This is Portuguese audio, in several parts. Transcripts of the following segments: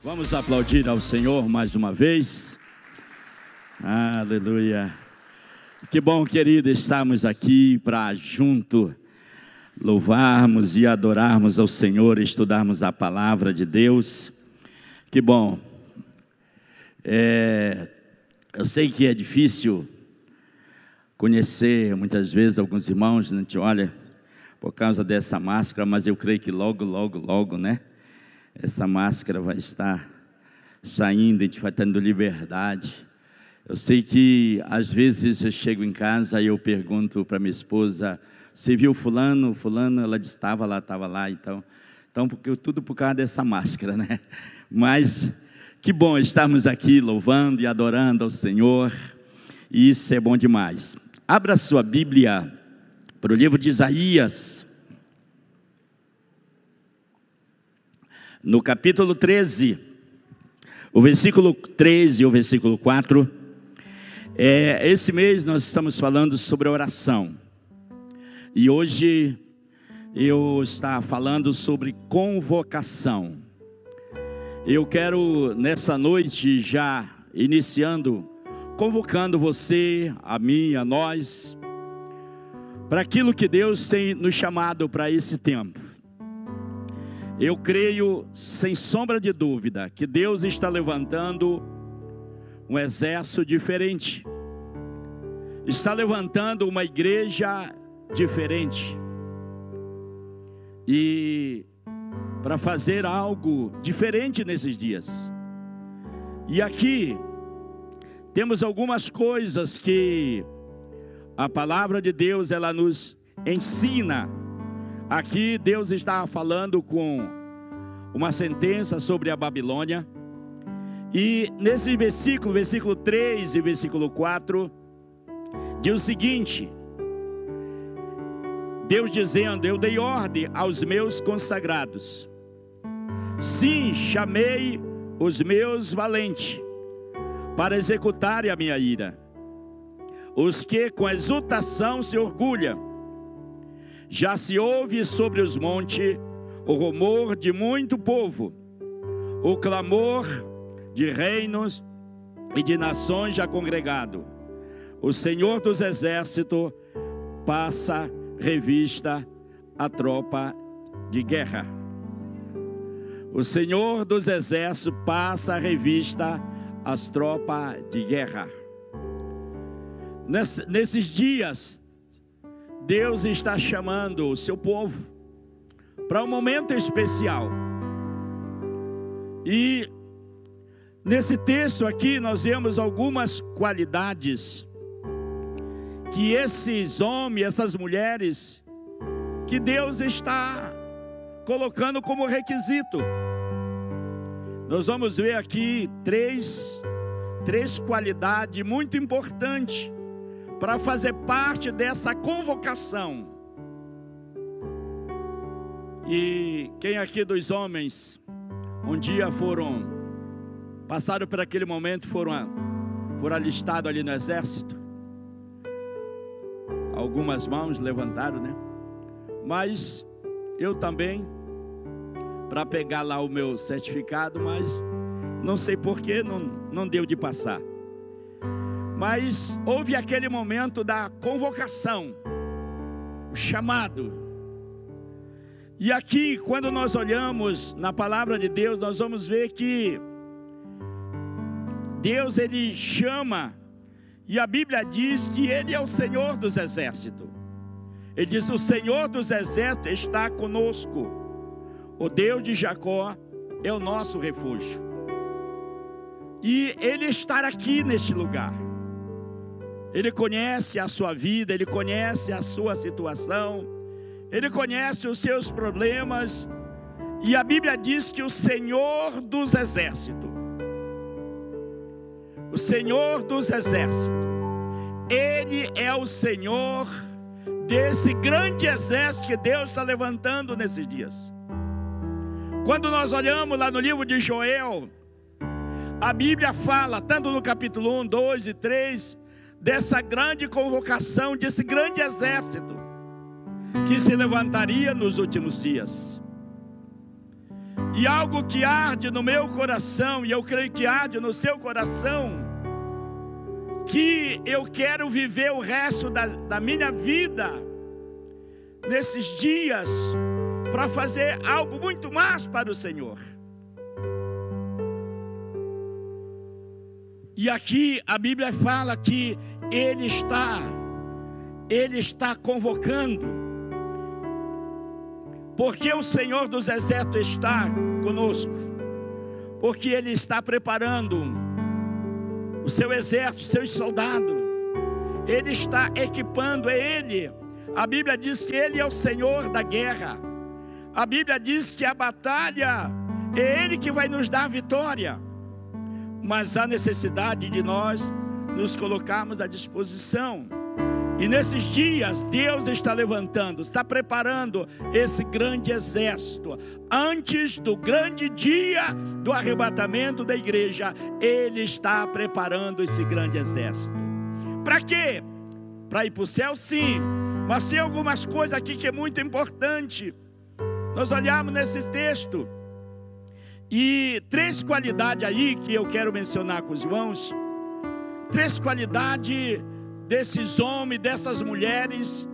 Vamos aplaudir ao Senhor mais uma vez. Aleluia. Que bom, querido, estarmos aqui para junto louvarmos e adorarmos ao Senhor, estudarmos a palavra de Deus. Que bom. É, eu sei que é difícil conhecer muitas vezes alguns irmãos, né? a gente olha por causa dessa máscara, mas eu creio que logo, logo, logo, né? Essa máscara vai estar saindo, a gente vai tendo liberdade. Eu sei que às vezes eu chego em casa e eu pergunto para minha esposa: Você viu Fulano? Fulano, ela Estava lá, estava lá. Então, então porque, tudo por causa dessa máscara, né? Mas que bom estarmos aqui louvando e adorando ao Senhor, e isso é bom demais. Abra sua Bíblia para o livro de Isaías, no capítulo 13, o versículo 13 e o versículo 4. É, esse mês nós estamos falando sobre oração, e hoje eu estou falando sobre convocação. Eu quero nessa noite já iniciando, convocando você, a mim, a nós, para aquilo que Deus tem nos chamado para esse tempo. Eu creio, sem sombra de dúvida, que Deus está levantando um exército diferente, está levantando uma igreja diferente, e para fazer algo diferente nesses dias. E aqui temos algumas coisas que a palavra de Deus ela nos ensina. Aqui Deus está falando com uma sentença sobre a Babilônia. E nesse versículo, versículo 3 e versículo 4, diz o seguinte: Deus dizendo: Eu dei ordem aos meus consagrados. Sim, chamei os meus valentes para executarem a minha ira os que com exultação se orgulham. Já se ouve sobre os montes o rumor de muito povo, o clamor de reinos e de nações já congregado. O Senhor dos exércitos passa revista à tropa de guerra. O Senhor dos exércitos passa revista às tropas de guerra nesses dias, Deus está chamando o seu povo para um momento especial. E nesse texto aqui nós vemos algumas qualidades que esses homens, essas mulheres, que Deus está colocando como requisito. Nós vamos ver aqui três, três qualidades muito importantes para fazer parte dessa convocação. E quem aqui dos homens um dia foram passaram por aquele momento, foram foram alistados ali no exército? Algumas mãos levantaram, né? Mas eu também para pegar lá o meu certificado, mas não sei porquê, não, não deu de passar. Mas houve aquele momento da convocação, o chamado. E aqui, quando nós olhamos na palavra de Deus, nós vamos ver que Deus ele chama, e a Bíblia diz que ele é o Senhor dos exércitos. Ele diz: O Senhor dos exércitos está conosco. O Deus de Jacó é o nosso refúgio. E ele estar aqui neste lugar. Ele conhece a sua vida, ele conhece a sua situação, ele conhece os seus problemas, e a Bíblia diz que o Senhor dos exércitos, o Senhor dos exércitos, ele é o Senhor desse grande exército que Deus está levantando nesses dias. Quando nós olhamos lá no livro de Joel, a Bíblia fala, tanto no capítulo 1, 2 e 3, dessa grande convocação, desse grande exército que se levantaria nos últimos dias. e algo que arde no meu coração, e eu creio que arde no seu coração, que eu quero viver o resto da, da minha vida, nesses dias, para fazer algo muito mais para o Senhor. E aqui a Bíblia fala que Ele está, Ele está convocando. Porque o Senhor dos Exércitos está conosco, porque Ele está preparando o seu exército, seus soldados, Ele está equipando, é Ele. A Bíblia diz que Ele é o Senhor da guerra, a Bíblia diz que a batalha é Ele que vai nos dar vitória, mas há necessidade de nós nos colocarmos à disposição e nesses dias, Deus está levantando, está preparando esse grande exército. Antes do grande dia do arrebatamento da igreja, Ele está preparando esse grande exército. Para quê? Para ir para o céu, sim. Mas tem algumas coisas aqui que é muito importante. Nós olhamos nesse texto. E três qualidades aí que eu quero mencionar com os irmãos. Três qualidades desses homens, dessas mulheres,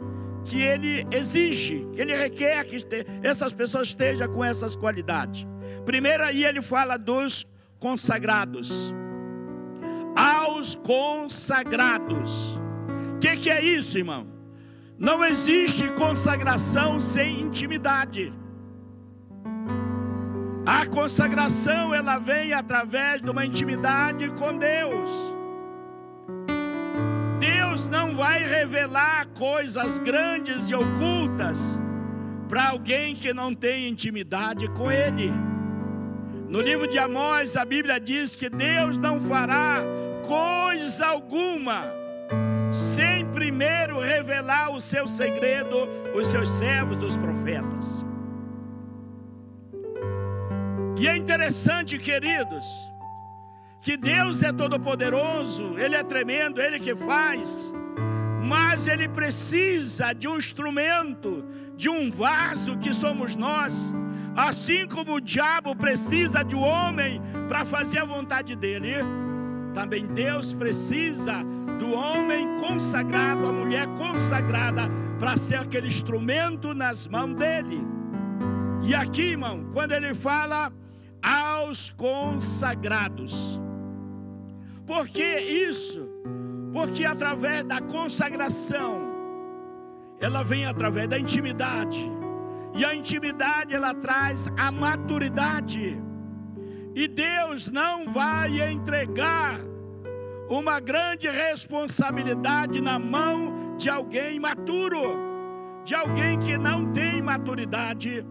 que ele exige, que ele requer que essas pessoas estejam com essas qualidades. Primeiro aí ele fala dos consagrados. Aos consagrados. O que, que é isso, irmão? Não existe consagração sem intimidade. A consagração ela vem através de uma intimidade com Deus. Deus não vai revelar coisas grandes e ocultas para alguém que não tem intimidade com Ele. No livro de Amós, a Bíblia diz que Deus não fará coisa alguma sem primeiro revelar o seu segredo, os seus servos, os profetas. E é interessante, queridos, que Deus é todo-poderoso, Ele é tremendo, Ele que faz, mas Ele precisa de um instrumento, de um vaso que somos nós, assim como o diabo precisa de um homem para fazer a vontade dele, também Deus precisa do homem consagrado, a mulher consagrada, para ser aquele instrumento nas mãos dele. E aqui, irmão, quando ele fala aos consagrados, por que isso? Porque através da consagração, ela vem através da intimidade. E a intimidade ela traz a maturidade. E Deus não vai entregar uma grande responsabilidade na mão de alguém maturo, de alguém que não tem maturidade,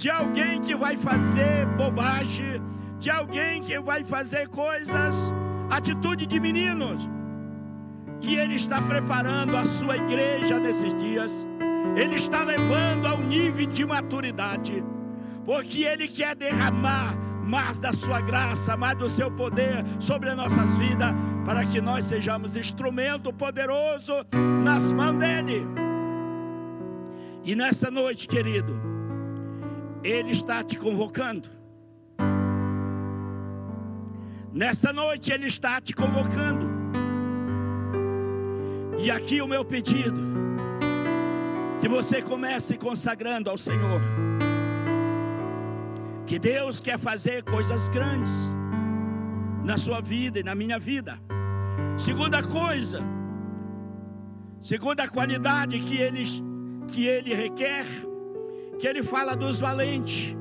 de alguém que vai fazer bobagem, de alguém que vai fazer coisas atitude de meninos. E Ele está preparando a sua igreja nesses dias. Ele está levando ao nível de maturidade, porque Ele quer derramar mais da sua graça, mais do seu poder sobre as nossas vidas, para que nós sejamos instrumento poderoso nas mãos dEle. E nessa noite, querido, Ele está te convocando Nessa noite Ele está te convocando. E aqui o meu pedido: que você comece consagrando ao Senhor. Que Deus quer fazer coisas grandes na sua vida e na minha vida. Segunda coisa, segunda qualidade que ele, que ele requer, que ele fala dos valentes.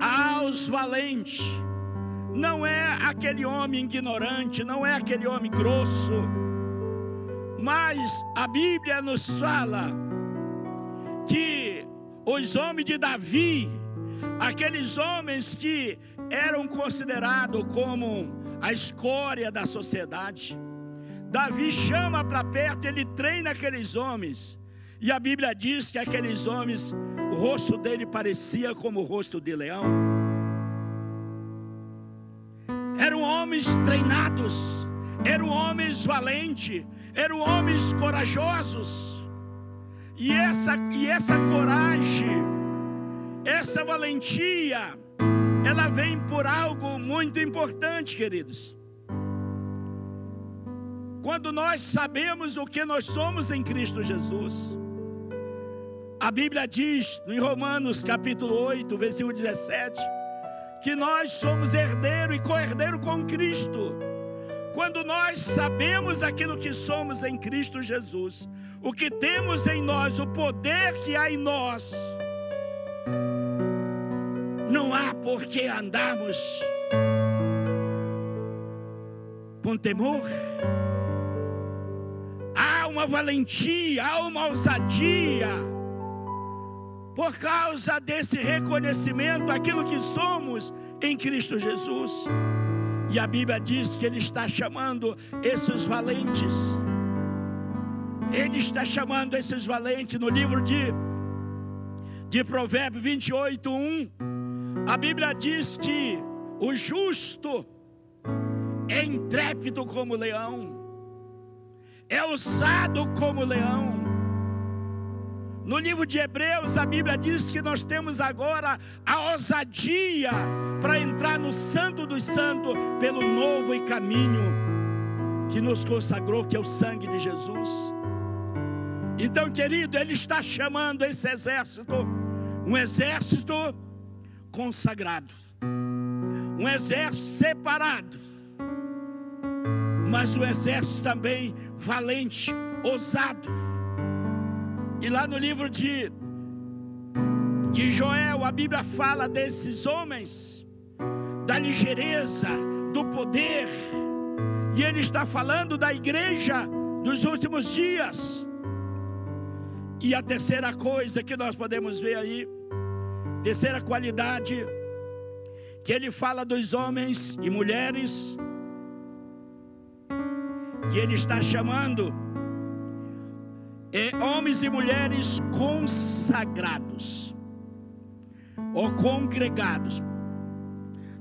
Aos valentes. Não é aquele homem ignorante, não é aquele homem grosso, mas a Bíblia nos fala que os homens de Davi, aqueles homens que eram considerados como a escória da sociedade, Davi chama para perto, ele treina aqueles homens, e a Bíblia diz que aqueles homens, o rosto dele parecia como o rosto de leão eram homens treinados, eram homens valentes, eram homens corajosos. E essa, e essa coragem essa valentia, ela vem por algo muito importante, queridos. Quando nós sabemos o que nós somos em Cristo Jesus. A Bíblia diz em Romanos capítulo 8, versículo 17, que nós somos herdeiro e co-herdeiro com Cristo. Quando nós sabemos aquilo que somos em Cristo Jesus, o que temos em nós, o poder que há em nós, não há por que andarmos com temor. Há uma valentia, há uma ousadia, por causa desse reconhecimento, aquilo que somos em Cristo Jesus. E a Bíblia diz que Ele está chamando esses valentes. Ele está chamando esses valentes no livro de, de Provérbios 28, 1. A Bíblia diz que o justo é intrépido como leão, é ousado como leão. No livro de Hebreus, a Bíblia diz que nós temos agora a ousadia para entrar no Santo dos Santos pelo novo caminho que nos consagrou, que é o sangue de Jesus. Então, querido, Ele está chamando esse exército, um exército consagrado, um exército separado, mas um exército também valente, ousado. E lá no livro de, de Joel, a Bíblia fala desses homens, da ligeireza, do poder, e ele está falando da igreja dos últimos dias. E a terceira coisa que nós podemos ver aí, Terceira qualidade que ele fala dos homens e mulheres que ele está chamando é homens e mulheres consagrados ou congregados,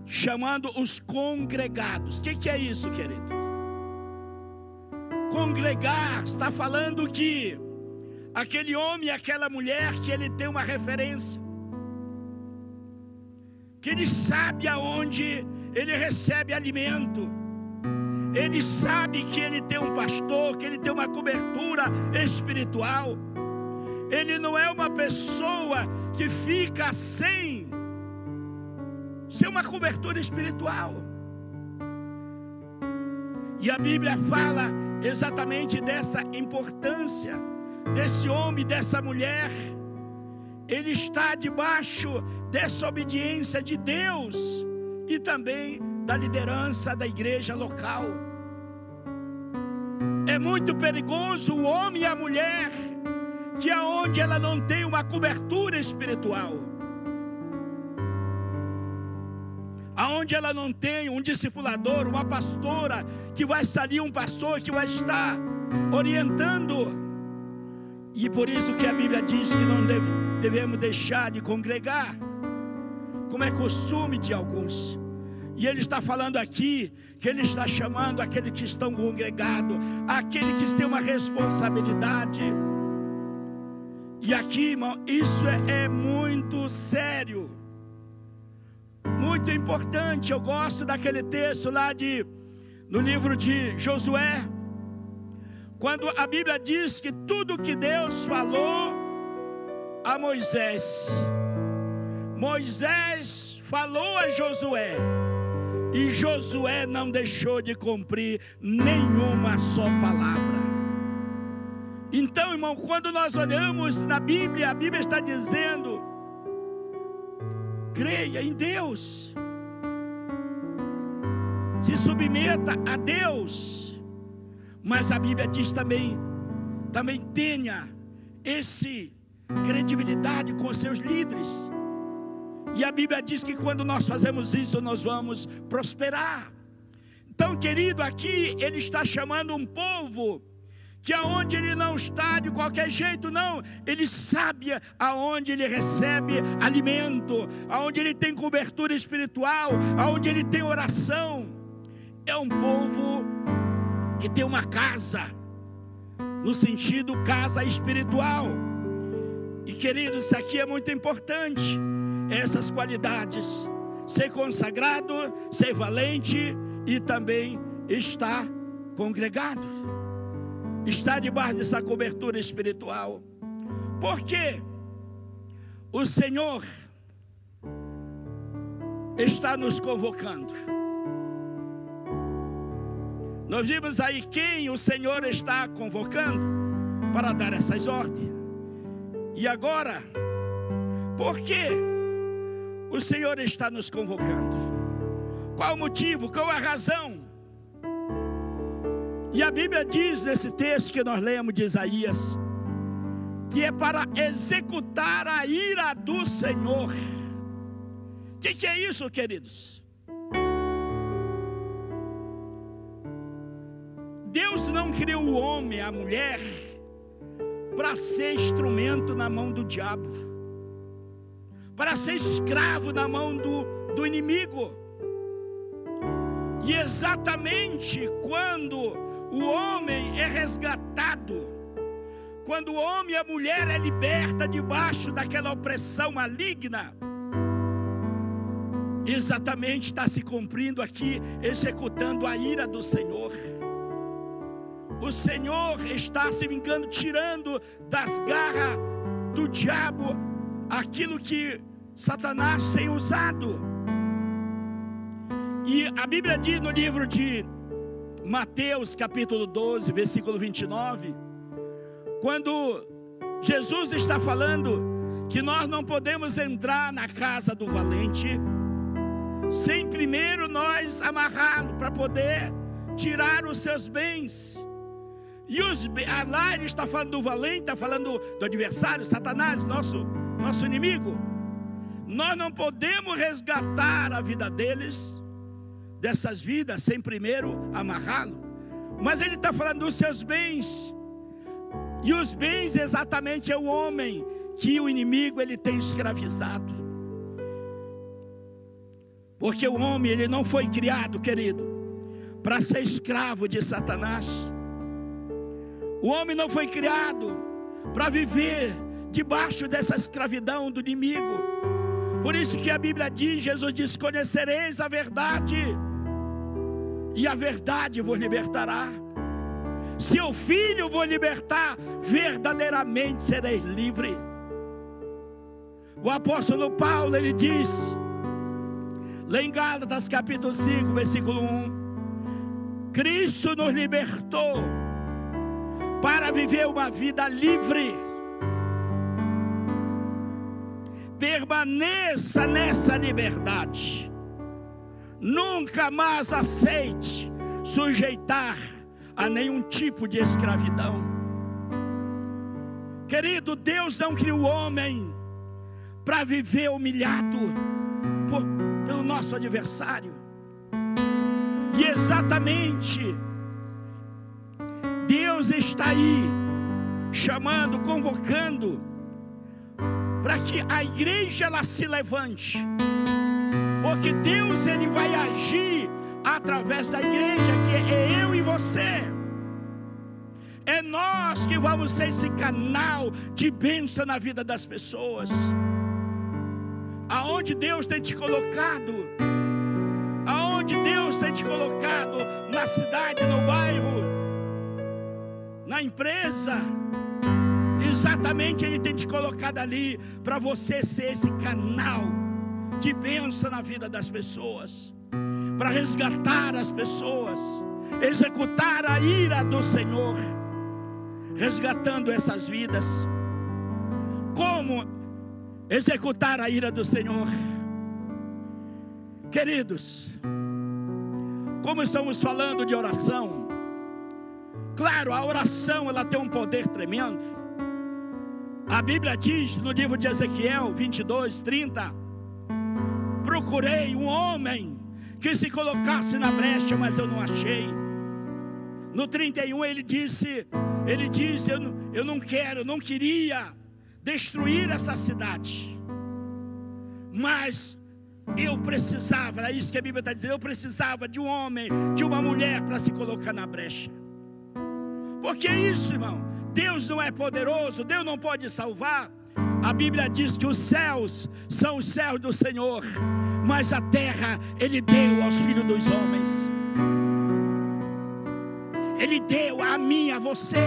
chamando os congregados. O que, que é isso, querido? Congregar está falando que aquele homem e aquela mulher que ele tem uma referência que ele sabe aonde ele recebe alimento. Ele sabe que ele tem um pastor, que ele tem uma cobertura espiritual. Ele não é uma pessoa que fica sem sem uma cobertura espiritual. E a Bíblia fala exatamente dessa importância desse homem, dessa mulher ele está debaixo dessa obediência de Deus e também da liderança da igreja local. É muito perigoso o homem e a mulher que aonde ela não tem uma cobertura espiritual, aonde ela não tem um discipulador, uma pastora que vai ali, um pastor que vai estar orientando. E por isso que a Bíblia diz que não deve, devemos deixar de congregar, como é costume de alguns. E ele está falando aqui que ele está chamando aqueles que estão congregados, aquele que tem uma responsabilidade. E aqui, irmão, isso é, é muito sério, muito importante. Eu gosto daquele texto lá de no livro de Josué, quando a Bíblia diz que tudo que Deus falou a Moisés, Moisés falou a Josué, e Josué não deixou de cumprir nenhuma só palavra. Então, irmão, quando nós olhamos na Bíblia, a Bíblia está dizendo: creia em Deus, se submeta a Deus mas a Bíblia diz também, também tenha esse credibilidade com seus líderes. E a Bíblia diz que quando nós fazemos isso, nós vamos prosperar. Então, querido, aqui ele está chamando um povo que aonde ele não está de qualquer jeito, não, ele sabe aonde ele recebe alimento, aonde ele tem cobertura espiritual, aonde ele tem oração. É um povo que tem uma casa, no sentido casa espiritual. E queridos, isso aqui é muito importante. Essas qualidades: ser consagrado, ser valente e também estar congregado, estar debaixo dessa cobertura espiritual. Porque o Senhor está nos convocando. Nós vimos aí quem o Senhor está convocando para dar essas ordens. E agora, por que o Senhor está nos convocando? Qual o motivo? Qual a razão? E a Bíblia diz nesse texto que nós lemos de Isaías, que é para executar a ira do Senhor. O que, que é isso, queridos? Deus não criou o homem, a mulher, para ser instrumento na mão do diabo, para ser escravo na mão do, do inimigo. E exatamente quando o homem é resgatado, quando o homem e a mulher é liberta debaixo daquela opressão maligna, exatamente está se cumprindo aqui, executando a ira do Senhor. O Senhor está se vingando, tirando das garras do diabo aquilo que Satanás tem usado. E a Bíblia diz no livro de Mateus, capítulo 12, versículo 29, quando Jesus está falando que nós não podemos entrar na casa do valente sem primeiro nós amarrá-lo para poder tirar os seus bens. E os, lá ele está falando do valente, está falando do adversário, Satanás, nosso, nosso inimigo. Nós não podemos resgatar a vida deles, dessas vidas, sem primeiro amarrá-lo. Mas ele está falando dos seus bens. E os bens exatamente é o homem que o inimigo ele tem escravizado. Porque o homem ele não foi criado, querido, para ser escravo de Satanás. O homem não foi criado para viver debaixo dessa escravidão do inimigo. Por isso que a Bíblia diz, Jesus diz: "Conhecereis a verdade, e a verdade vos libertará". Seu filho vos libertar, verdadeiramente sereis livre. O apóstolo Paulo ele diz, lá em Gálatas capítulo 5, versículo 1: Cristo nos libertou para viver uma vida livre. Permaneça nessa liberdade. Nunca mais aceite sujeitar a nenhum tipo de escravidão. Querido, Deus não criou o homem para viver humilhado por, pelo nosso adversário. E exatamente Deus está aí, chamando, convocando, para que a igreja ela se levante, porque Deus ele vai agir através da igreja, que é eu e você. É nós que vamos ser esse canal de bênção na vida das pessoas. Aonde Deus tem te colocado, aonde Deus tem te colocado, na cidade, no bairro, na empresa. Exatamente Ele tem te colocado ali para você ser esse canal de bênção na vida das pessoas, para resgatar as pessoas, executar a ira do Senhor, resgatando essas vidas. Como executar a ira do Senhor? Queridos, como estamos falando de oração, Claro, a oração ela tem um poder tremendo. A Bíblia diz no livro de Ezequiel 22, 30: Procurei um homem que se colocasse na brecha, mas eu não achei. No 31 ele disse: Ele disse, eu, eu não quero, não queria destruir essa cidade, mas eu precisava, é isso que a Bíblia está dizendo, eu precisava de um homem, de uma mulher para se colocar na brecha. Porque é isso, irmão. Deus não é poderoso, Deus não pode salvar A Bíblia diz que os céus são os céus do Senhor, mas a terra Ele deu aos filhos dos homens. Ele deu a mim, a você.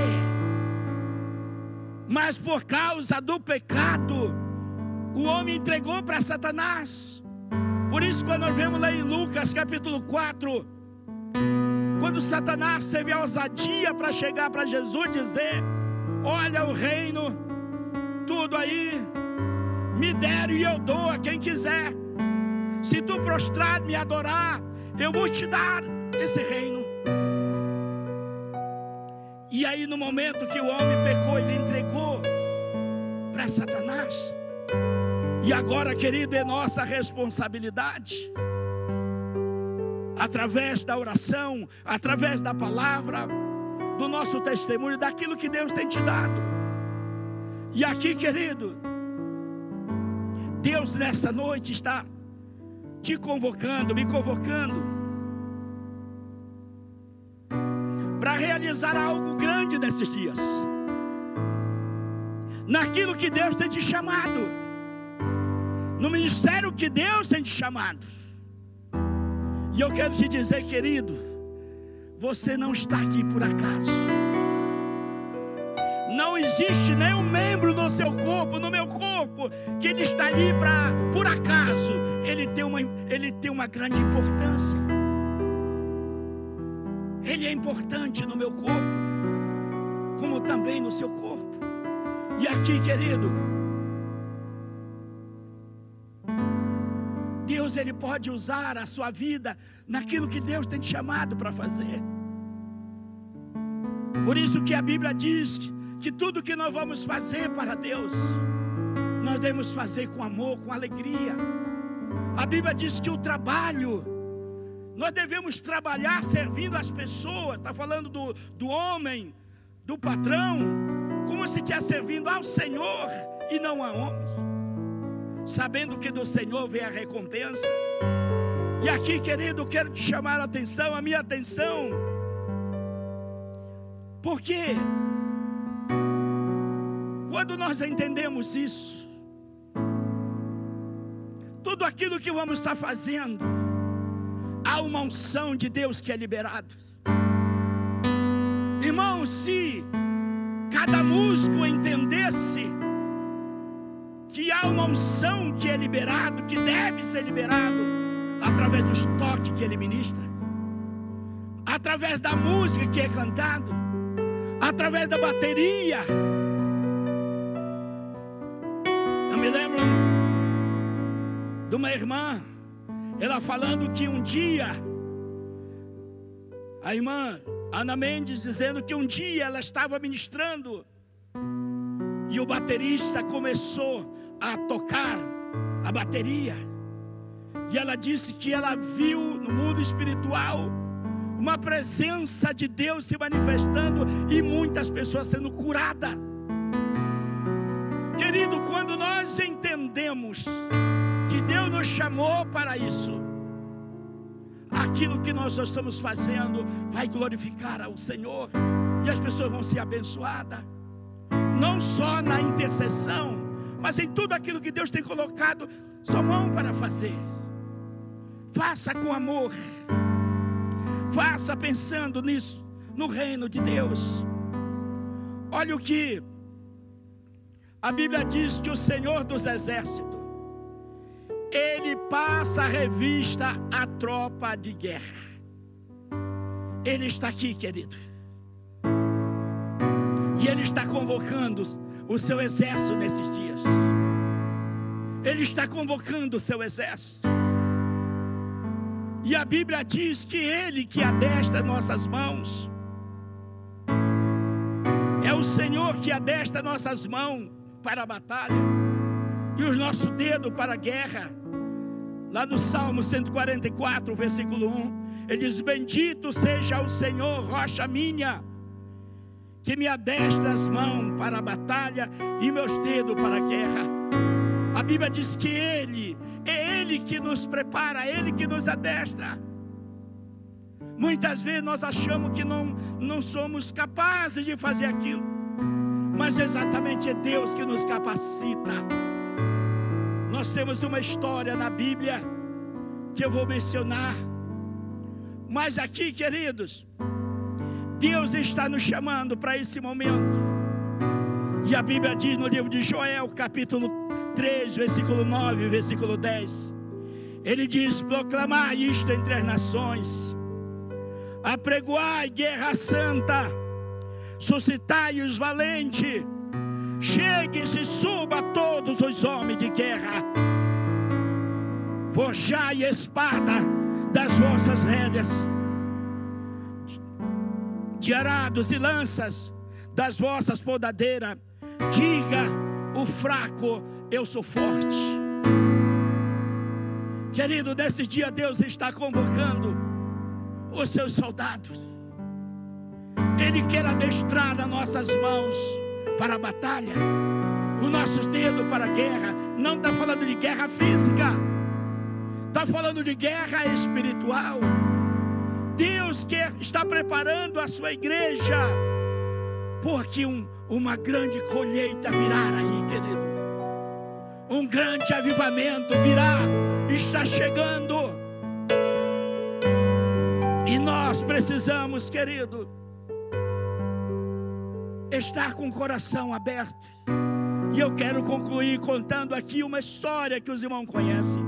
Mas por causa do pecado, o homem entregou para Satanás. Por isso, quando nós vemos lá em Lucas capítulo 4, quando Satanás teve a ousadia para chegar para Jesus dizer: Olha o reino, tudo aí, me deram e eu dou a quem quiser. Se tu prostrar, me adorar, eu vou te dar esse reino. E aí, no momento que o homem pecou, ele entregou para Satanás. E agora, querido, é nossa responsabilidade, através da oração, através da palavra, do nosso testemunho, daquilo que Deus tem te dado. E aqui, querido, Deus nessa noite está te convocando, me convocando, para realizar algo grande nesses dias, naquilo que Deus tem te chamado no ministério que Deus tem te chamado. E eu quero te dizer, querido, você não está aqui por acaso. Não existe nenhum membro no seu corpo, no meu corpo, que ele está ali para por acaso. Ele tem uma ele tem uma grande importância. Ele é importante no meu corpo, como também no seu corpo. E aqui, querido, Deus ele pode usar a sua vida naquilo que Deus tem te chamado para fazer. Por isso que a Bíblia diz que, tudo que nós vamos fazer para Deus, nós devemos fazer com amor, com alegria. A Bíblia diz que o trabalho, nós devemos trabalhar servindo as pessoas, está falando do, do homem, do patrão, como se estivesse servindo ao Senhor e não a homens sabendo que do Senhor vem a recompensa. E aqui, querido, quero te chamar a atenção, a minha atenção, porque quando nós entendemos isso, tudo aquilo que vamos estar fazendo, há uma unção de Deus que é liberado. Irmão, se cada músico entendesse que há uma unção que é liberado, que deve ser liberado através dos toques que ele ministra, através da música que é cantado, através da bateria. Eu me lembro de uma irmã, ela falando que um dia, a irmã Ana Mendes dizendo que um dia ela estava ministrando e o baterista começou a tocar a bateria. E ela disse que ela viu no mundo espiritual uma presença de Deus se manifestando e muitas pessoas sendo curadas. Querido, quando nós entendemos que Deus nos chamou para isso, aquilo que nós estamos fazendo vai glorificar ao Senhor e as pessoas vão ser abençoadas, não só na intercessão, mas em tudo aquilo que Deus tem colocado sua mão para fazer. Faça com amor, faça pensando nisso, no reino de Deus. Olha o que a Bíblia diz que o Senhor dos Exércitos, ele passa a revista à tropa de guerra. Ele está aqui, querido. E ele está convocando o seu exército nesses dias. Ele está convocando o seu exército. E a Bíblia diz que Ele que adestra nossas mãos, é o Senhor que adestra nossas mãos para a batalha, e os nossos dedos para a guerra. Lá no Salmo 144, versículo 1, ele diz: Bendito seja o Senhor, rocha minha que me adestra as mãos para a batalha e meus dedos para a guerra. A Bíblia diz que Ele, é Ele que nos prepara, é Ele que nos adestra. Muitas vezes nós achamos que não, não somos capazes de fazer aquilo, mas exatamente é Deus que nos capacita. Nós temos uma história na Bíblia que eu vou mencionar, mas aqui, queridos, Deus está nos chamando para esse momento. E a Bíblia diz no livro de Joel, capítulo 3, versículo 9, versículo 10. Ele diz: Proclamai isto entre as nações, apregoai guerra santa, suscitai os valentes, chegue-se, suba todos os homens de guerra, forjai espada das vossas rédeas, de arados e lanças das vossas podadeiras, diga o fraco, eu sou forte. Querido, nesse dia Deus está convocando os seus soldados. Ele quer adestrar as nossas mãos para a batalha, os nossos dedos para a guerra. Não está falando de guerra física, está falando de guerra espiritual. Deus quer, está preparando a sua igreja, porque um, uma grande colheita virá aí, querido. Um grande avivamento virá está chegando. E nós precisamos, querido, estar com o coração aberto. E eu quero concluir contando aqui uma história que os irmãos conhecem.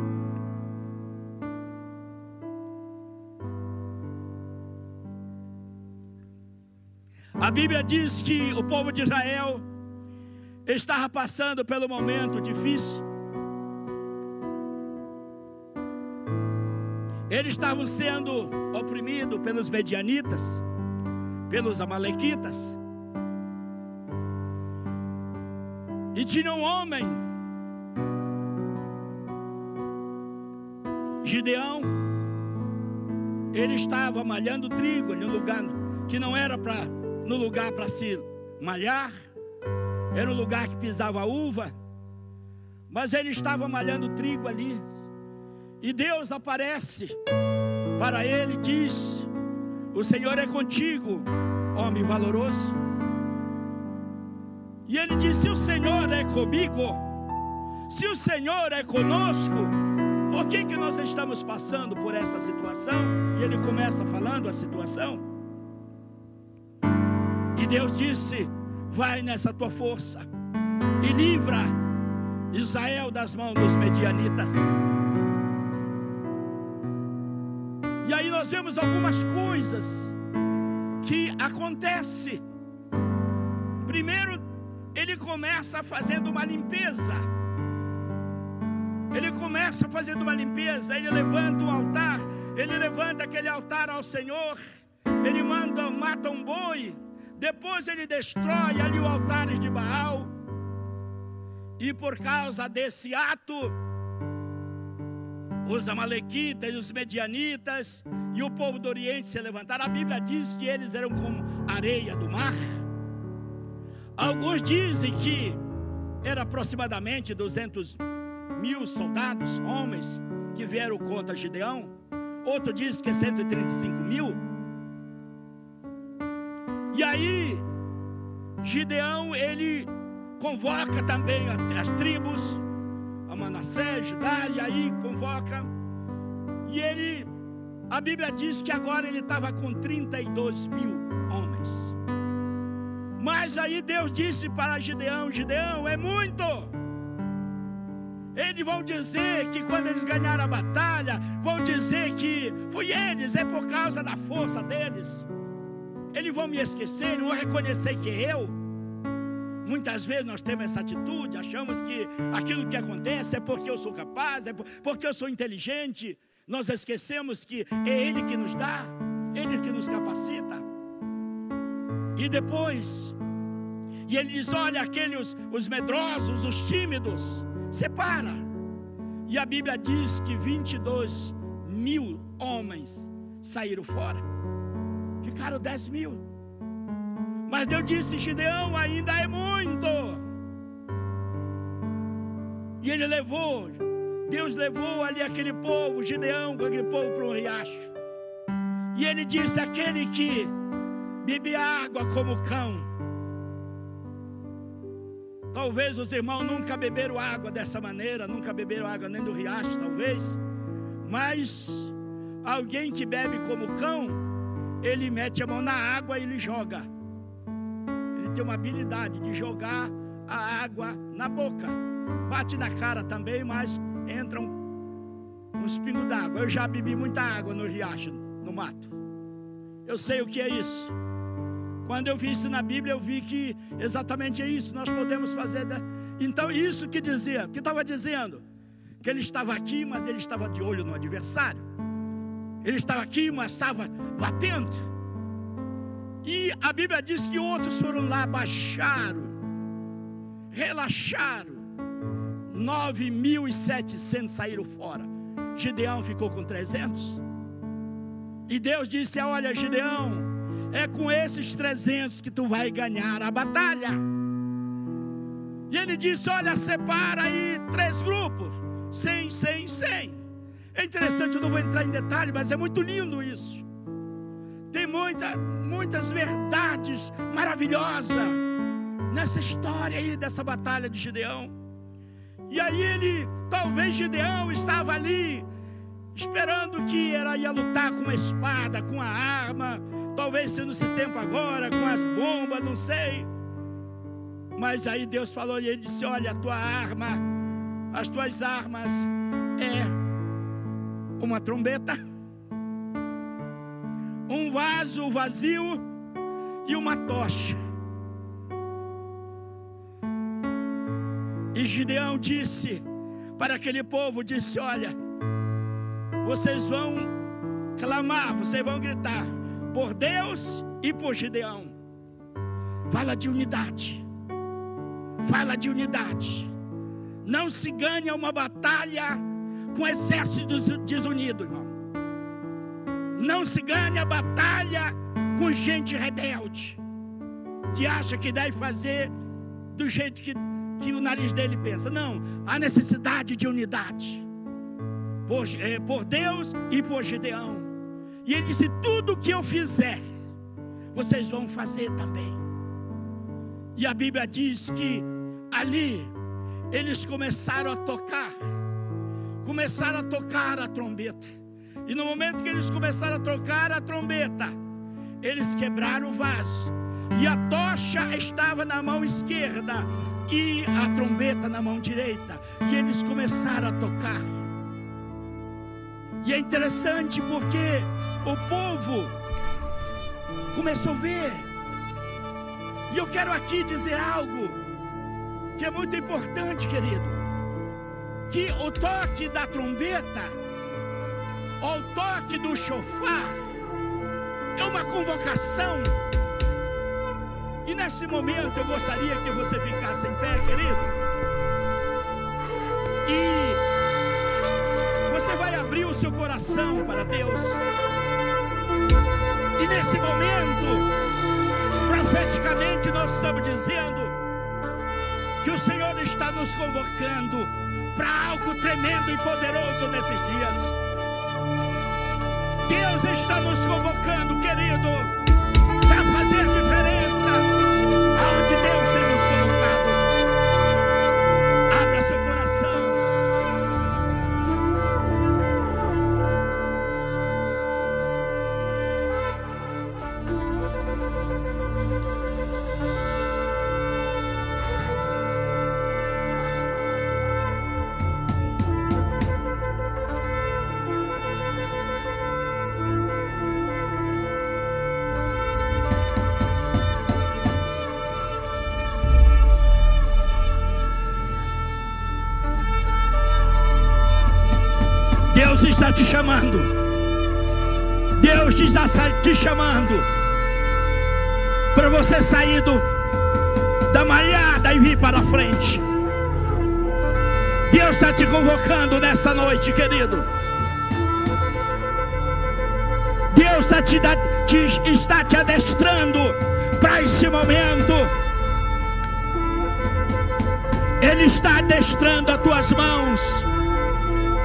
A Bíblia diz que o povo de Israel estava passando pelo momento difícil. Eles estavam sendo oprimidos pelos medianitas, pelos amalequitas. E tinha um homem, Gideão, ele estava malhando trigo em um lugar que não era para no lugar para se malhar, era um lugar que pisava uva, mas ele estava malhando trigo ali. E Deus aparece para ele e diz: O Senhor é contigo, homem valoroso. E ele diz: Se o Senhor é comigo, se o Senhor é conosco, por que, que nós estamos passando por essa situação? E ele começa falando a situação. E Deus disse: Vai nessa tua força e livra Israel das mãos dos medianitas. E aí nós vemos algumas coisas que acontece. Primeiro, ele começa fazendo uma limpeza. Ele começa fazendo uma limpeza, ele levanta um altar, ele levanta aquele altar ao Senhor, ele manda, mata um boi, depois ele destrói ali o altar de Baal. E por causa desse ato, os amalequitas, os medianitas e o povo do Oriente se levantaram. A Bíblia diz que eles eram como areia do mar. Alguns dizem que era aproximadamente 200 mil soldados, homens, que vieram contra Gideão. Outro diz que é 135 mil. E aí, Gideão, ele convoca também as tribos, a Manassés, Judá, e aí convoca. E ele, a Bíblia diz que agora ele estava com 32 mil homens. Mas aí Deus disse para Gideão: Gideão, é muito. Eles vão dizer que quando eles ganharam a batalha, vão dizer que foi eles, é por causa da força deles. Eles vão me esquecer, não vão reconhecer que eu. Muitas vezes nós temos essa atitude, achamos que aquilo que acontece é porque eu sou capaz, é porque eu sou inteligente. Nós esquecemos que é Ele que nos dá, Ele que nos capacita. E depois, e Ele diz: olha, aqueles, os medrosos, os tímidos, separa. E a Bíblia diz que 22 mil homens saíram fora, ficaram 10 mil. Mas Deus disse: Gideão ainda é muito. E ele levou, Deus levou ali aquele povo, Gideão, aquele povo para um riacho. E ele disse: aquele que bebe água como cão, Talvez os irmãos nunca beberam água dessa maneira, nunca beberam água nem do riacho, talvez. Mas alguém que bebe como cão, ele mete a mão na água e ele joga. Ele tem uma habilidade de jogar a água na boca. Bate na cara também, mas entram uns pingos d'água. Eu já bebi muita água no riacho, no mato. Eu sei o que é isso. Quando eu vi isso na Bíblia, eu vi que exatamente é isso. Nós podemos fazer. Da... Então, isso que dizia, que estava dizendo, que ele estava aqui, mas ele estava de olho no adversário. Ele estava aqui, mas estava batendo. E a Bíblia diz que outros foram lá, baixaram, relaxaram. 9.700 saíram fora. Gideão ficou com 300. E Deus disse: Olha, Gideão, é com esses 300 que tu vai ganhar a batalha. E ele disse: Olha, separa aí três grupos: 100, 100, 100. É interessante, eu não vou entrar em detalhe, mas é muito lindo isso. Tem muita, muitas verdades maravilhosas nessa história aí dessa batalha de Gideão. E aí ele, talvez Gideão estava ali esperando que era ia lutar com uma espada, com a arma, talvez sendo esse tempo agora, com as bombas, não sei. Mas aí Deus falou e ele disse: Olha, a tua arma, as tuas armas é uma trombeta, um vaso vazio e uma tocha. E Gideão disse para aquele povo: disse, Olha, vocês vão clamar, vocês vão gritar por Deus e por Gideão. Fala de unidade. Fala de unidade. Não se ganha uma batalha com exércitos desunidos, irmão. Não se ganha batalha com gente rebelde que acha que deve fazer do jeito que, que o nariz dele pensa. Não, há necessidade de unidade por, eh, por Deus e por Gideão. E ele disse: Tudo que eu fizer, vocês vão fazer também. E a Bíblia diz que ali eles começaram a tocar, começaram a tocar a trombeta. E no momento que eles começaram a tocar a trombeta, eles quebraram o vaso. E a tocha estava na mão esquerda e a trombeta na mão direita. E eles começaram a tocar. E é interessante porque o povo começou a ver. E eu quero aqui dizer algo que é muito importante, querido. Que o toque da trombeta, ou o toque do chofar, é uma convocação. E nesse momento eu gostaria que você ficasse em pé, querido. E você vai abrir o seu coração para Deus. E nesse momento, profeticamente, nós estamos dizendo que o Senhor está nos convocando para algo tremendo e poderoso nesses dias. Deus está nos convocando, querido, você sair da malhada e vir para frente. Deus está te convocando nessa noite, querido. Deus está te, te, está te adestrando para esse momento. Ele está adestrando as tuas mãos.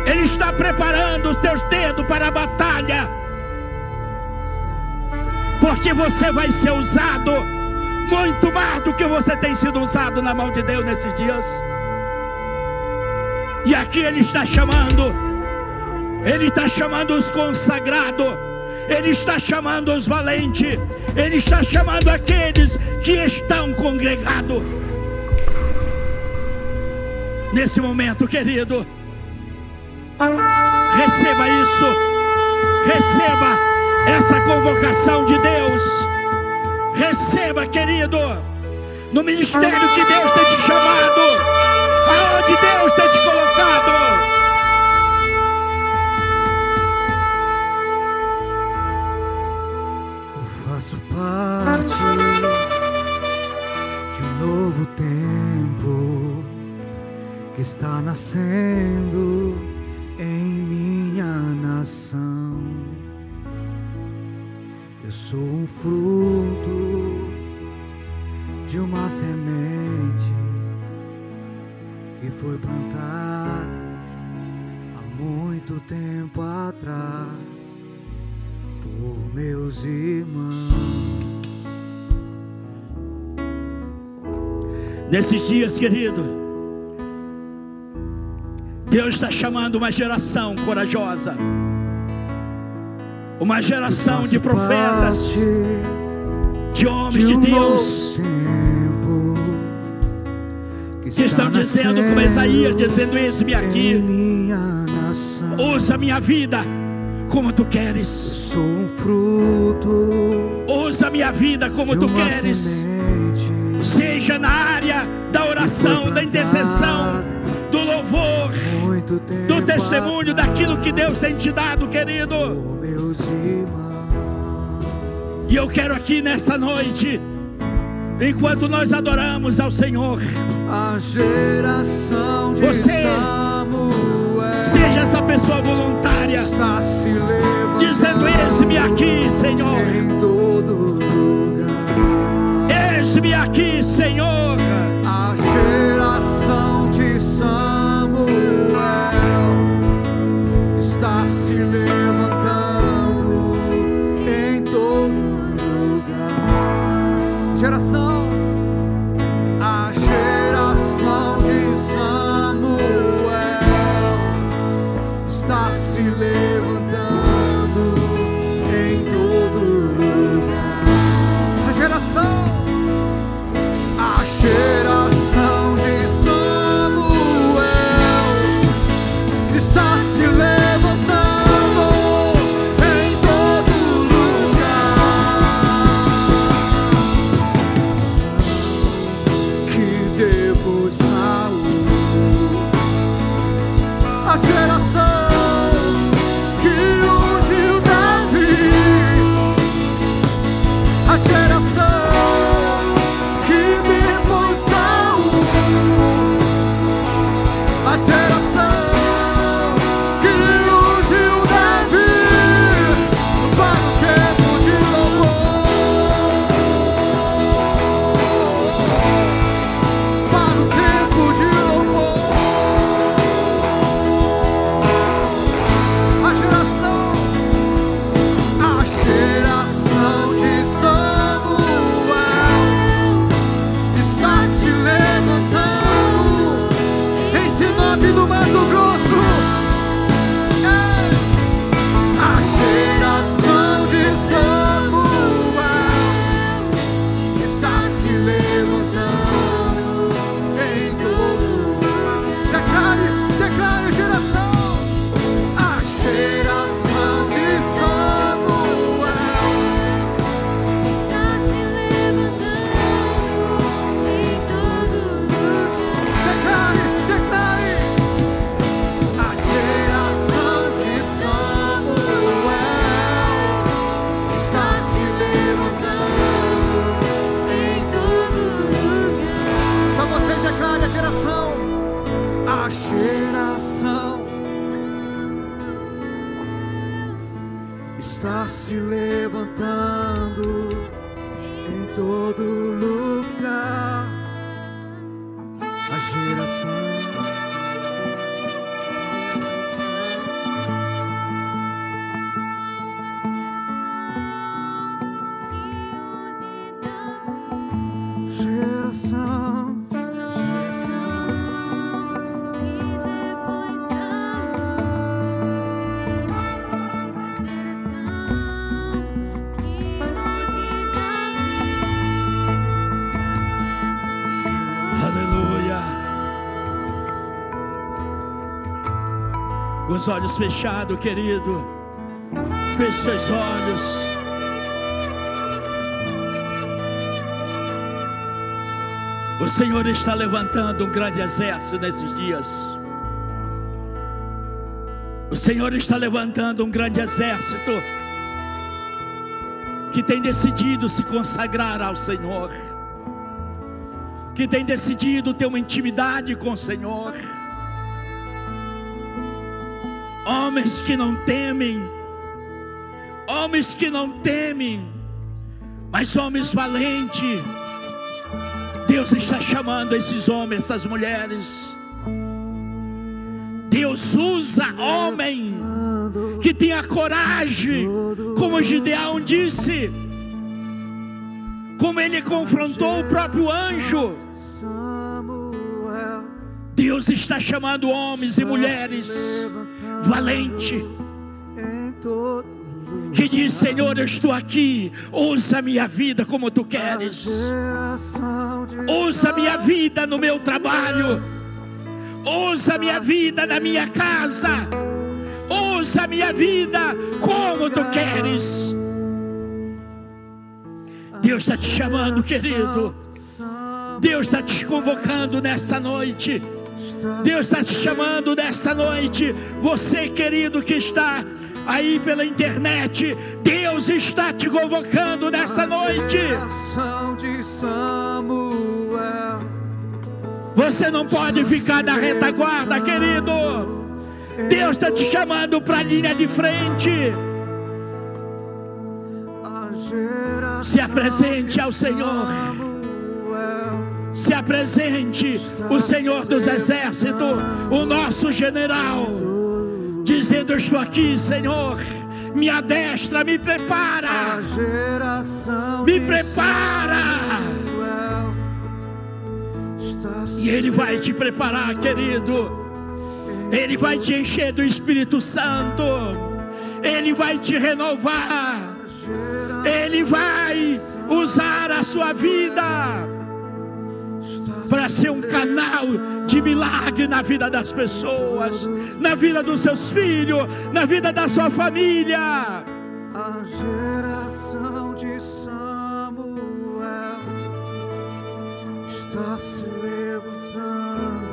Ele está preparando os teus dedos para a batalha. Porque você vai ser usado muito mais do que você tem sido usado na mão de Deus nesses dias. E aqui Ele está chamando, Ele está chamando os consagrados, Ele está chamando os valentes, Ele está chamando aqueles que estão congregados. Nesse momento, querido, receba isso, receba essa convocação de Deus, receba, querido, no ministério que Deus tem te chamado, aonde Deus tem te colocado. Eu faço parte de um novo tempo que está nascendo em minha nação. Eu sou um fruto de uma semente que foi plantada há muito tempo atrás por meus irmãos. Nesses dias, querido, Deus está chamando uma geração corajosa, uma geração de profetas, de homens de Deus, que estão dizendo, como Isaías, dizendo: Eis-me aqui, usa minha vida como tu queres, Sou um fruto usa minha vida como tu queres. seja na área da oração, da intercessão, do louvor, do testemunho daquilo que Deus tem te dado, querido. Meus irmãos. E eu quero aqui nessa noite, enquanto nós adoramos ao Senhor, A geração de Você Samuel seja essa pessoa voluntária, está se levantando dizendo: Eis-me aqui, Senhor, em todo lugar. eis-me aqui, Senhor. A geração de Samuel lugar. A todo lugar. A geração. Os olhos fechados, querido. Feche seus olhos. O Senhor está levantando um grande exército nesses dias. O Senhor está levantando um grande exército que tem decidido se consagrar ao Senhor, que tem decidido ter uma intimidade com o Senhor. Homens que não temem, homens que não temem, mas homens valentes. Deus está chamando esses homens, essas mulheres. Deus usa homem que tenha coragem, como Gideão disse, como ele confrontou o próprio anjo. Deus está chamando homens e mulheres todo que diz: Senhor, eu estou aqui, usa minha vida como tu queres. Usa minha vida no meu trabalho. Usa minha vida na minha casa. Usa minha vida como tu queres. Deus está te chamando, querido. Deus está te convocando nessa noite. Deus está te chamando nessa noite. Você, querido, que está aí pela internet, Deus está te convocando nessa noite. Você não pode ficar na retaguarda, querido. Deus está te chamando para a linha de frente. Se apresente ao Senhor. Se apresente o Senhor dos Exércitos, o nosso general, dizendo: estou aqui, Senhor. Me adestra, me prepara, me prepara. E Ele vai te preparar, querido. Ele vai te encher do Espírito Santo. Ele vai te renovar. Ele vai usar a sua vida para ser um canal de milagre na vida das pessoas, na vida dos seus filhos, na vida da sua família. A geração de Samuel está se levantando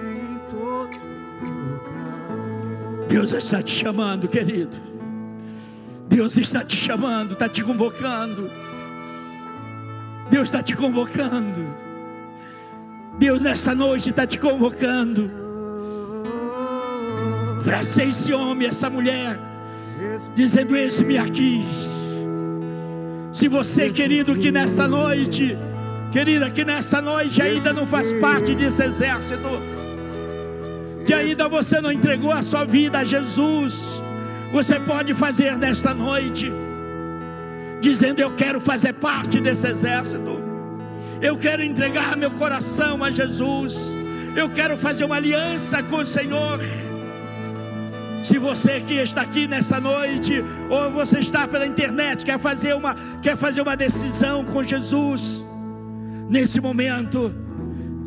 em todo lugar. Deus está te chamando, querido. Deus está te chamando, está te convocando. Deus está te convocando. Deus nessa noite está te convocando para ser esse homem, essa mulher, dizendo: Eis-me aqui. Se você, querido, que nessa noite, querida, que nessa noite ainda não faz parte desse exército, que ainda você não entregou a sua vida a Jesus, você pode fazer nesta noite, dizendo: Eu quero fazer parte desse exército, eu quero entregar meu coração a Jesus, eu quero fazer uma aliança com o Senhor. Se você que está aqui nessa noite, ou você está pela internet, quer fazer uma, quer fazer uma decisão com Jesus, nesse momento,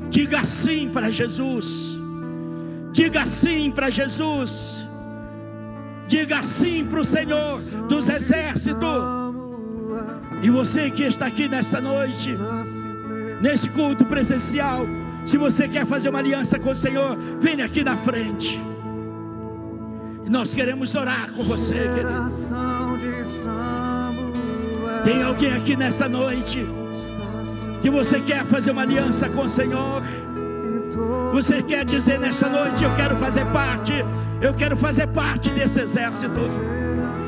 diga sim para Jesus. Diga sim para Jesus. Diga sim para o Senhor dos exércitos. E você que está aqui nessa noite, nesse culto presencial, se você quer fazer uma aliança com o Senhor, venha aqui na frente. Nós queremos orar com você, querido. Tem alguém aqui nessa noite que você quer fazer uma aliança com o Senhor? Você quer dizer nessa noite: Eu quero fazer parte, eu quero fazer parte desse exército,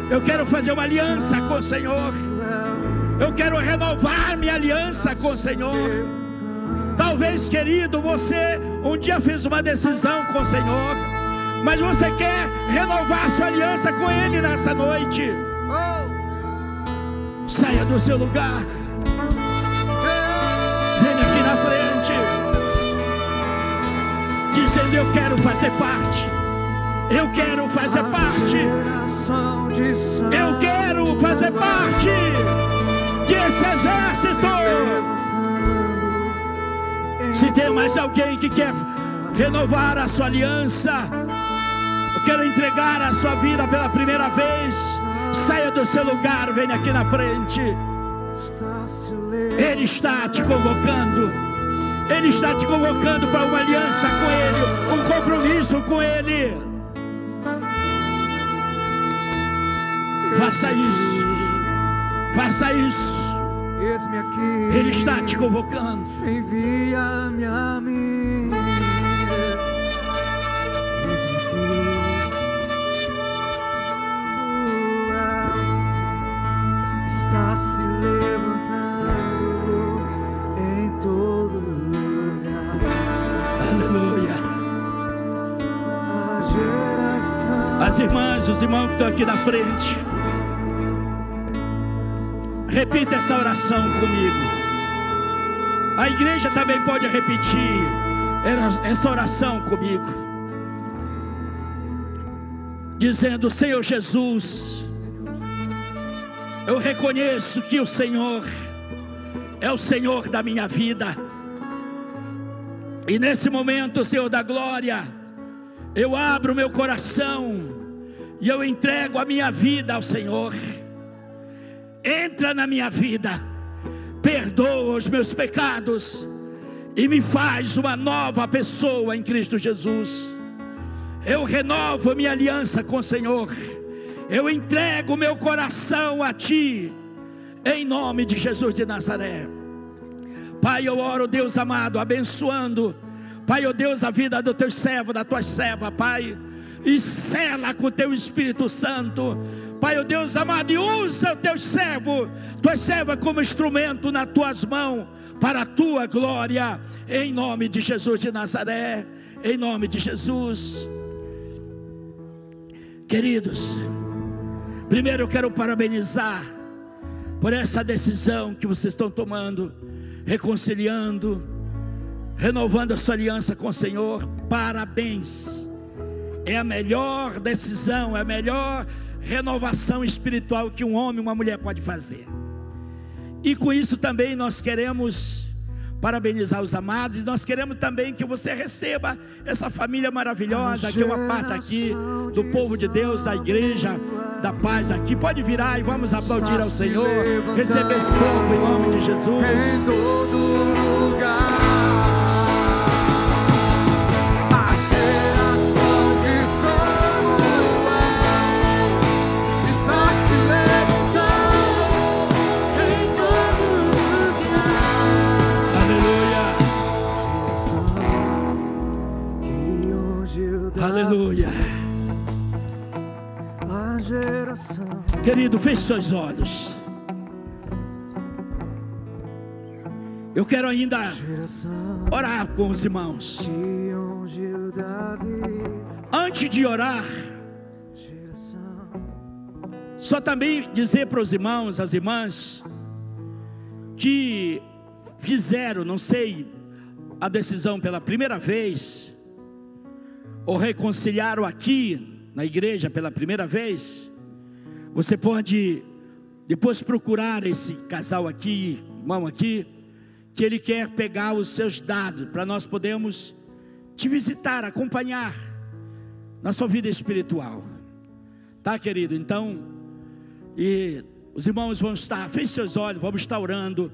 eu quero fazer uma aliança com o Senhor, eu quero renovar minha aliança com o Senhor. Talvez, querido, você um dia fez uma decisão com o Senhor, mas você quer renovar sua aliança com Ele nessa noite. Saia do seu lugar, venha aqui na frente, dizendo: Eu quero fazer parte, eu quero fazer parte. Eu quero fazer parte desse exército. Se tem mais alguém que quer renovar a sua aliança, quer entregar a sua vida pela primeira vez, saia do seu lugar, venha aqui na frente. Ele está te convocando. Ele está te convocando para uma aliança com Ele, um compromisso com Ele. Faça isso. Faça isso. Eis-me aqui. Ele está te convocando. Envia-me a mim. Eis-me aqui. Está se levantando em todo lugar. Aleluia. A geração. As irmãs, os irmãos que estão aqui na frente. Repita essa oração comigo. A igreja também pode repetir essa oração comigo. Dizendo: Senhor Jesus, eu reconheço que o Senhor é o Senhor da minha vida. E nesse momento, Senhor da glória, eu abro meu coração e eu entrego a minha vida ao Senhor. Entra na minha vida, perdoa os meus pecados e me faz uma nova pessoa em Cristo Jesus. Eu renovo minha aliança com o Senhor. Eu entrego meu coração a Ti, em nome de Jesus de Nazaré. Pai, eu oro, Deus amado, abençoando, Pai, ó Deus, a vida do teu servo, da tua serva, Pai, e sela com o teu Espírito Santo, Pai, ó Deus amado, e usa o teu servo, tua serva como instrumento nas tuas mãos, para a tua glória, em nome de Jesus de Nazaré, em nome de Jesus. Queridos, primeiro eu quero parabenizar por essa decisão que vocês estão tomando, reconciliando, renovando a sua aliança com o Senhor. Parabéns. É a melhor decisão, é a melhor renovação espiritual que um homem e uma mulher pode fazer. E com isso também nós queremos parabenizar os amados, e nós queremos também que você receba essa família maravilhosa, que é uma parte aqui do povo de Deus, da igreja da paz aqui. Pode virar e vamos aplaudir ao Senhor, receber esse povo em nome de Em Jesus. todo lugar. Querido, feche seus olhos. Eu quero ainda orar com os irmãos. Antes de orar, só também dizer para os irmãos, as irmãs, que fizeram, não sei, a decisão pela primeira vez, ou reconciliaram aqui na igreja pela primeira vez, você pode depois procurar esse casal aqui, irmão aqui, que ele quer pegar os seus dados para nós podermos te visitar, acompanhar na sua vida espiritual. Tá, querido? Então, e os irmãos vão estar, feche seus olhos, vamos estar orando.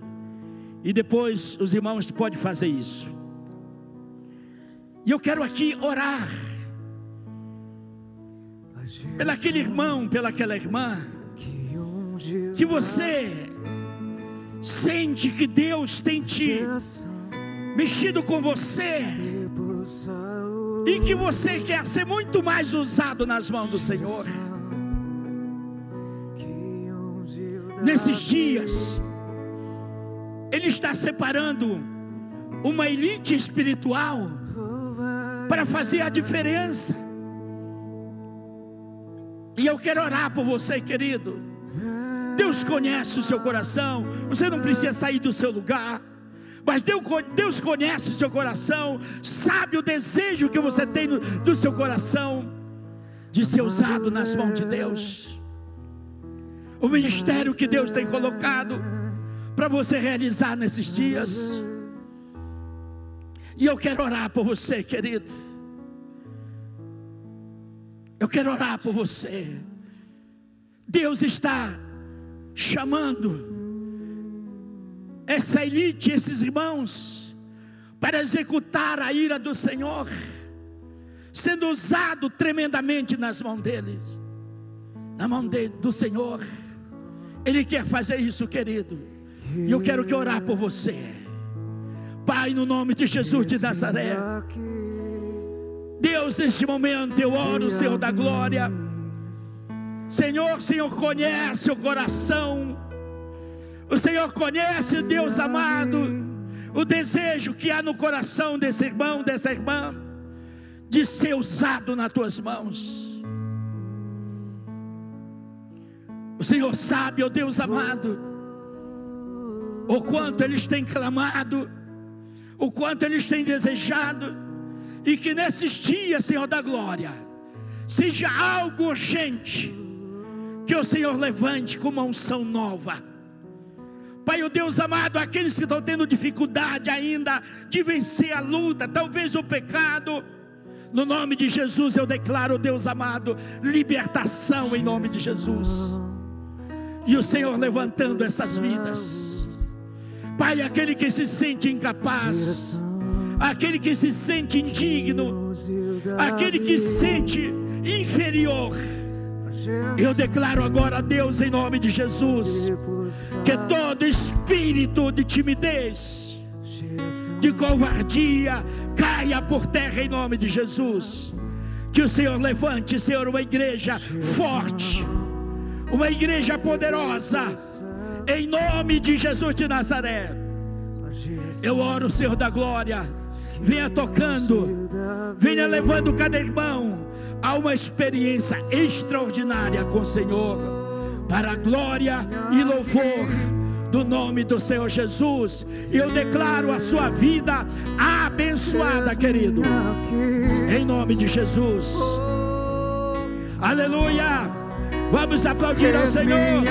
E depois os irmãos podem fazer isso. E eu quero aqui orar a geração pelo aquele irmão, pela aquela irmã, que você sente que Deus tem te mexido com você e que você quer ser muito mais usado nas mãos do Senhor. Nesses dias, Ele está separando uma elite espiritual para fazer a diferença. E eu quero orar por você, querido. Deus conhece o seu coração. Você não precisa sair do seu lugar. Mas Deus conhece o seu coração, sabe o desejo que você tem do seu coração de ser usado nas mãos de Deus. O ministério que Deus tem colocado para você realizar nesses dias. E eu quero orar por você, querido. Eu quero orar por você. Deus está chamando essa elite, esses irmãos, para executar a ira do Senhor, sendo usado tremendamente nas mãos deles, na mão de, do Senhor. Ele quer fazer isso, querido. E eu quero que orar por você. Pai, no nome de Jesus de Nazaré. Deus, neste momento eu oro, Senhor da glória. Senhor, Senhor conhece o coração. O Senhor conhece, Deus amado, o desejo que há no coração desse irmão, dessa irmã, de ser usado nas tuas mãos. O Senhor sabe, ó Deus amado, o quanto eles têm clamado, o quanto eles têm desejado, e que nesses dias, Senhor da glória, seja algo urgente, que o Senhor levante com uma unção nova. Pai, o Deus amado, aqueles que estão tendo dificuldade ainda de vencer a luta, talvez o pecado, no nome de Jesus eu declaro, Deus amado, libertação em nome de Jesus. E o Senhor levantando essas vidas. Pai, aquele que se sente incapaz, aquele que se sente indigno, aquele que se sente inferior. Eu declaro agora a Deus em nome de Jesus que todo espírito de timidez, de covardia, caia por terra em nome de Jesus. Que o Senhor levante, Senhor, uma igreja forte, uma igreja poderosa, em nome de Jesus de Nazaré. Eu oro, Senhor da glória, venha tocando, venha levando cada irmão a uma experiência extraordinária com o Senhor, para a glória e louvor do nome do Senhor Jesus. Eu declaro a sua vida abençoada, querido, em nome de Jesus. Aleluia! Vamos aplaudir ao Senhor.